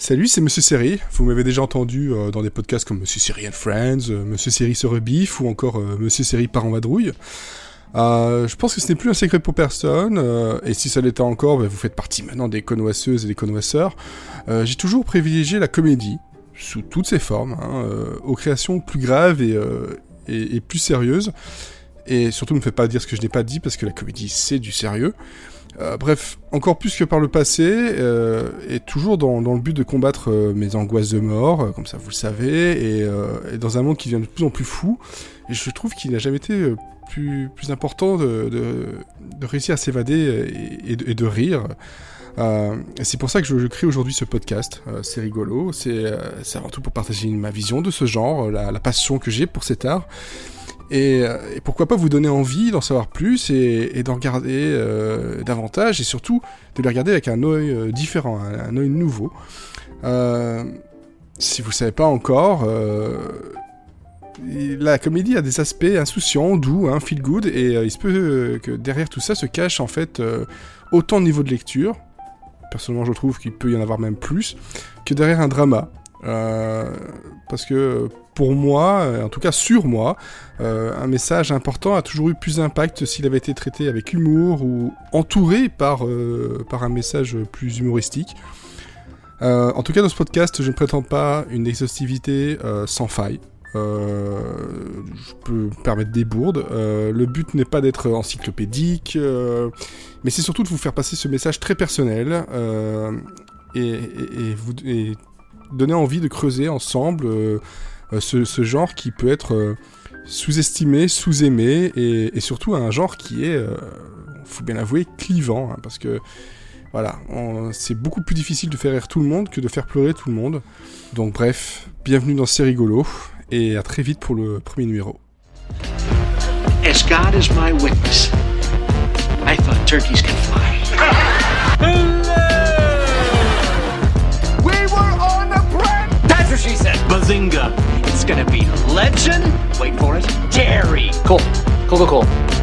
Salut, c'est Monsieur Série. Vous m'avez déjà entendu euh, dans des podcasts comme Monsieur Série and Friends, euh, Monsieur Série se rebiffe ou encore euh, Monsieur Série part en vadrouille. Je pense que ce n'est plus un secret pour personne, et si ça l'était encore, bah, vous faites partie maintenant des connoisseuses et des connoisseurs. J'ai toujours privilégié la comédie, sous toutes ses formes, hein, aux créations plus graves et plus sérieuses. Et surtout, ne me faites pas dire ce que je n'ai pas dit, parce que la comédie, c'est du sérieux. Euh, bref, encore plus que par le passé, euh, et toujours dans, le but de combattre euh, mes angoisses de mort, comme ça vous le savez, et, dans un monde qui devient de plus en plus fou, je trouve qu'il n'a jamais été plus, important de, réussir à s'évader et, de, rire. C'est pour ça que je, crée aujourd'hui ce podcast. C'est rigolo, c'est avant tout pour partager ma vision de ce genre, la, la passion que j'ai pour cet art. Et, euh, et pourquoi pas vous donner envie d'en savoir plus et, d'en regarder euh, davantage et surtout de les regarder avec un œil euh, différent, un, œil nouveau. Si vous ne savez pas encore, la comédie a des aspects insouciants, doux, hein, feel good, et il se peut que derrière tout ça se cache en fait autant de niveau de lecture, personnellement je trouve qu'il peut y en avoir même plus, que derrière un drama. Parce que pour moi, euh, en tout cas sur moi, euh, un message important a toujours eu plus d'impact s'il avait été traité avec humour ou entouré par, euh, par un message plus humoristique. Euh, en tout cas, dans ce podcast, je ne prétends pas une exhaustivité euh, sans faille. Euh, je peux me permettre des bourdes. Euh, le but n'est pas d'être encyclopédique, euh, mais c'est surtout de vous faire passer ce message très personnel euh, et vous et donner envie de creuser ensemble euh, euh, ce, ce genre qui peut être euh, sous-estimé, sous-aimé et, et surtout un genre qui est, euh, faut bien l'avouer, clivant, hein, parce que voilà, c'est beaucoup plus difficile de faire rire tout le monde que de faire pleurer tout le monde. Donc bref, bienvenue dans C'est rigolo et à très vite pour le premier numéro. As God is my witness, I thought turkeys could fly. Bazinga. It's gonna be legend. Wait for it. Jerry. Cool. Cool, cool, cool.